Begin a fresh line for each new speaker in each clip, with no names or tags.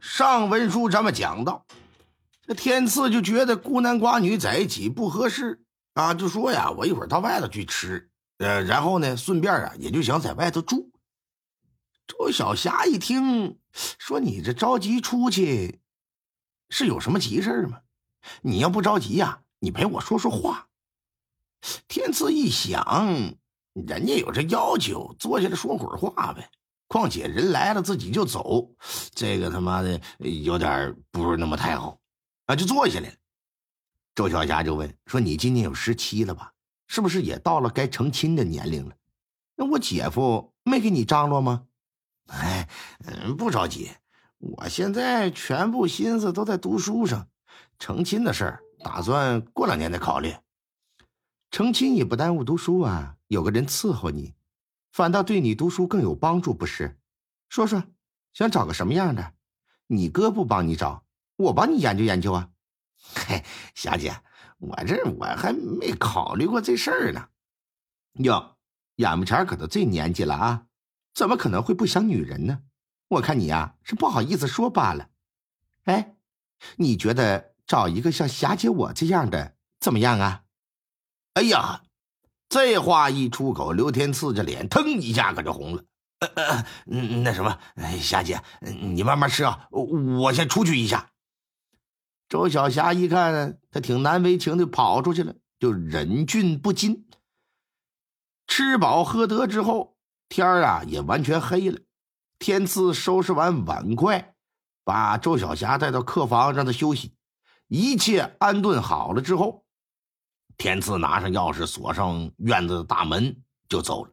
上文书这么讲到，这天赐就觉得孤男寡女在一起不合适啊，就说呀，我一会儿到外头去吃，呃，然后呢，顺便啊，也就想在外头住。周小霞一听，说：“你这着急出去，是有什么急事吗？你要不着急呀，你陪我说说话。”天赐一想，人家有这要求，坐下来说会儿话呗。况且人来了，自己就走，这个他妈的有点不是那么太好啊！就坐下来了。周小霞就问说：“你今年有十七了吧？是不是也到了该成亲的年龄了？那我姐夫没给你张罗吗？”哎，嗯，不着急，我现在全部心思都在读书上，成亲的事儿打算过两年再考虑。成亲也不耽误读书啊，有个人伺候你。反倒对你读书更有帮助，不是？说说，想找个什么样的？你哥不帮你找，我帮你研究研究啊。嘿，霞姐，我这我还没考虑过这事儿呢。哟，眼巴前可都这年纪了啊，怎么可能会不想女人呢？我看你呀，是不好意思说罢了。哎，你觉得找一个像霞姐我这样的怎么样啊？哎呀！这话一出口，刘天赐这脸腾一下可就红了。呃呃，那什么，霞姐，你慢慢吃啊，我先出去一下。周小霞一看他挺难为情的，跑出去了，就忍俊不禁。吃饱喝得之后，天啊也完全黑了。天赐收拾完碗筷，把周小霞带到客房让她休息。一切安顿好了之后。天赐拿上钥匙，锁上院子的大门，就走了。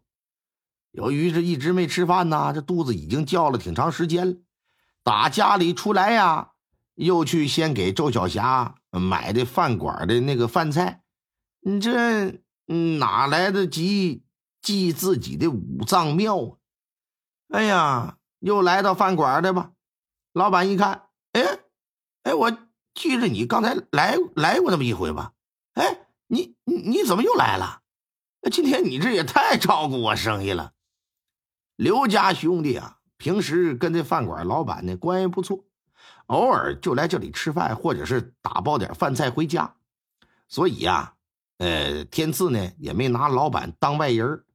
由于这一直没吃饭呐，这肚子已经叫了挺长时间了。打家里出来呀，又去先给周小霞买的饭馆的那个饭菜。你这哪来得及记自己的五脏庙啊？哎呀，又来到饭馆的吧。老板一看，哎，哎，我记着你刚才来来过那么一回吧？哎。你你你怎么又来了？今天你这也太照顾我生意了。刘家兄弟啊，平时跟这饭馆老板呢关系不错，偶尔就来这里吃饭，或者是打包点饭菜回家。所以呀，呃，天赐呢也没拿老板当外人，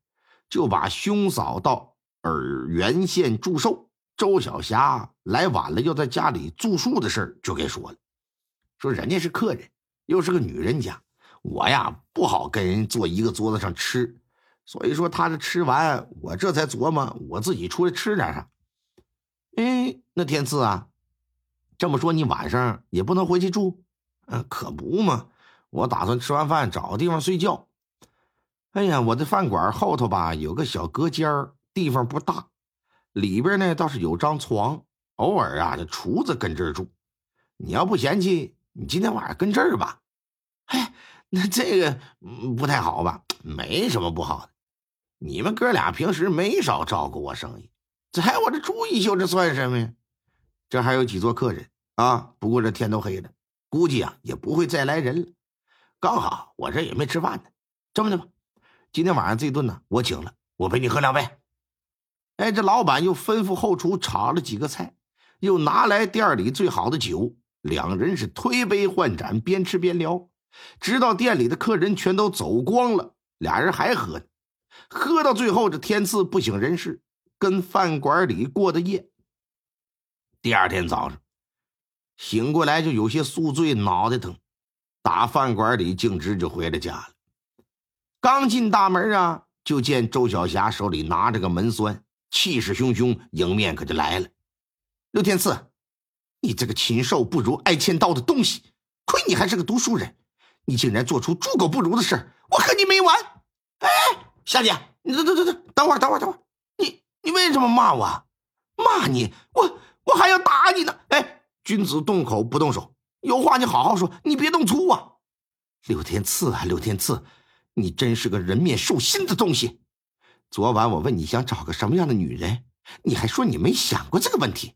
就把兄嫂到洱源县祝寿，周小霞来晚了要在家里住宿的事就给说了，说人家是客人，又是个女人家。我呀不好跟人坐一个桌子上吃，所以说他这吃完，我这才琢磨我自己出来吃点啥。哎，那天赐啊，这么说你晚上也不能回去住？嗯，可不嘛，我打算吃完饭找个地方睡觉。哎呀，我的饭馆后头吧有个小隔间地方不大，里边呢倒是有张床，偶尔啊这厨子跟这儿住。你要不嫌弃，你今天晚上跟这儿吧。哎。那这个不太好吧？没什么不好的，你们哥俩平时没少照顾我生意，在我这住一宿，这算什么呀？这还有几桌客人啊？不过这天都黑了，估计啊也不会再来人了。刚好我这也没吃饭呢，这么的吧，今天晚上这顿呢我请了，我陪你喝两杯。哎，这老板又吩咐后厨炒了几个菜，又拿来店里最好的酒，两人是推杯换盏，边吃边聊。直到店里的客人全都走光了，俩人还喝呢。喝到最后，这天赐不省人事，跟饭馆里过的夜。第二天早上醒过来，就有些宿醉，脑袋疼，打饭馆里径直就回了家了。刚进大门啊，就见周小霞手里拿着个门栓，气势汹汹，迎面可就来了。刘天赐，你这个禽兽不如、爱欠刀的东西，亏你还是个读书人。你竟然做出猪狗不如的事我和你没完！哎，霞姐，你等等等等，等会儿等会儿等会儿，你你为什么骂我？骂你，我我还要打你呢！哎，君子动口不动手，有话你好好说，你别动粗啊！刘天赐啊，刘天赐，你真是个人面兽心的东西！昨晚我问你想找个什么样的女人，你还说你没想过这个问题，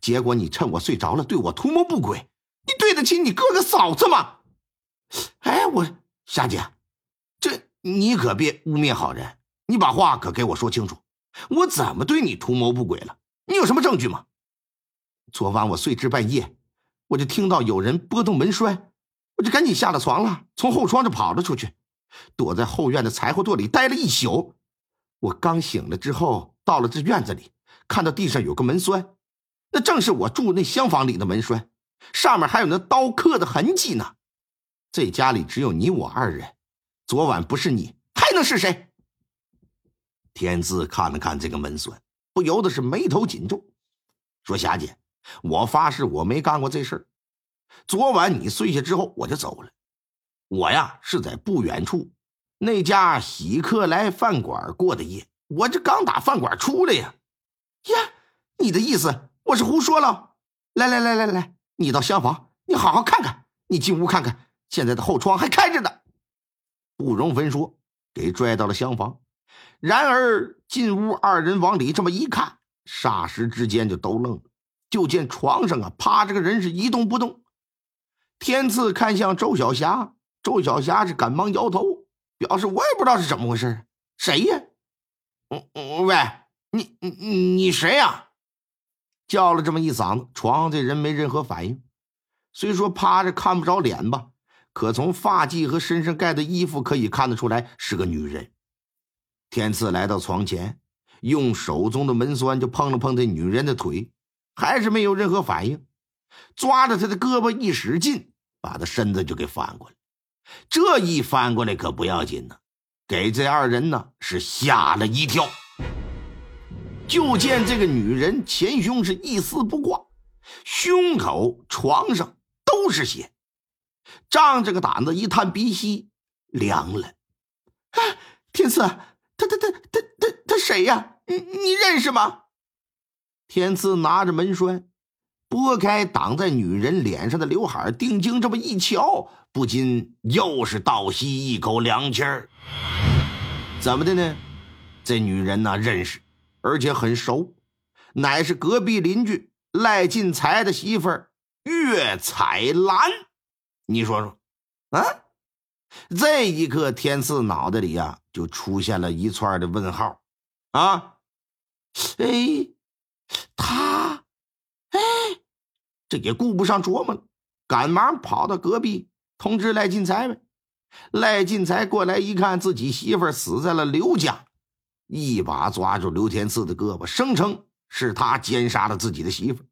结果你趁我睡着了对我图谋不轨，你对得起你哥哥嫂子吗？哎，我霞姐，这你可别污蔑好人，你把话可给我说清楚，我怎么对你图谋不轨了？你有什么证据吗？昨晚我睡至半夜，我就听到有人拨动门栓，我就赶紧下了床了，从后窗就跑了出去，躲在后院的柴火垛里待了一宿。我刚醒了之后，到了这院子里，看到地上有个门栓，那正是我住那厢房里的门栓，上面还有那刀刻的痕迹呢。这家里只有你我二人，昨晚不是你，还能是谁？天字看了看这个门栓，不由得是眉头紧皱，说：“霞姐。”我发誓，我没干过这事儿。昨晚你睡下之后，我就走了。我呀是在不远处那家喜客来饭馆过的夜。我这刚打饭馆出来呀。呀，你的意思我是胡说了？来来来来来，你到厢房，你好好看看。你进屋看看，现在的后窗还开着呢。不容分说，给拽到了厢房。然而进屋，二人往里这么一看，霎时之间就都愣了。就见床上啊趴着个人，是一动不动。天赐看向周小霞，周小霞是赶忙摇头，表示我也不知道是怎么回事。谁呀？嗯嗯，喂，你你你谁呀？叫了这么一嗓子，床上这人没任何反应。虽说趴着看不着脸吧，可从发髻和身上盖的衣服可以看得出来是个女人。天赐来到床前，用手中的门栓就碰了碰这女人的腿。还是没有任何反应，抓着她的胳膊一使劲，把她身子就给翻过来。这一翻过来可不要紧呢，给这二人呢是吓了一跳。就见这个女人前胸是一丝不挂，胸口、床上都是血，仗着个胆子一探鼻息，凉了。啊，天赐，他他他他他他谁呀？你你认识吗？天赐拿着门栓，拨开挡在女人脸上的刘海，定睛这么一瞧，不禁又是倒吸一口凉气儿。怎么的呢？这女人呢，认识，而且很熟，乃是隔壁邻居赖进财的媳妇儿岳彩兰。你说说，啊？这一刻，天赐脑袋里呀，就出现了一串的问号。啊，哎。他，哎，这也顾不上琢磨了，赶忙跑到隔壁通知赖进财呗。赖进财过来一看，自己媳妇死在了刘家，一把抓住刘天赐的胳膊，声称是他奸杀了自己的媳妇，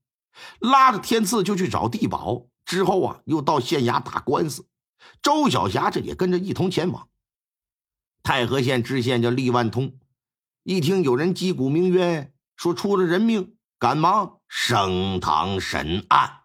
拉着天赐就去找地保。之后啊，又到县衙打官司。周小霞这也跟着一同前往。太和县知县叫厉万通，一听有人击鼓鸣冤。说出了人命，赶忙升堂审案。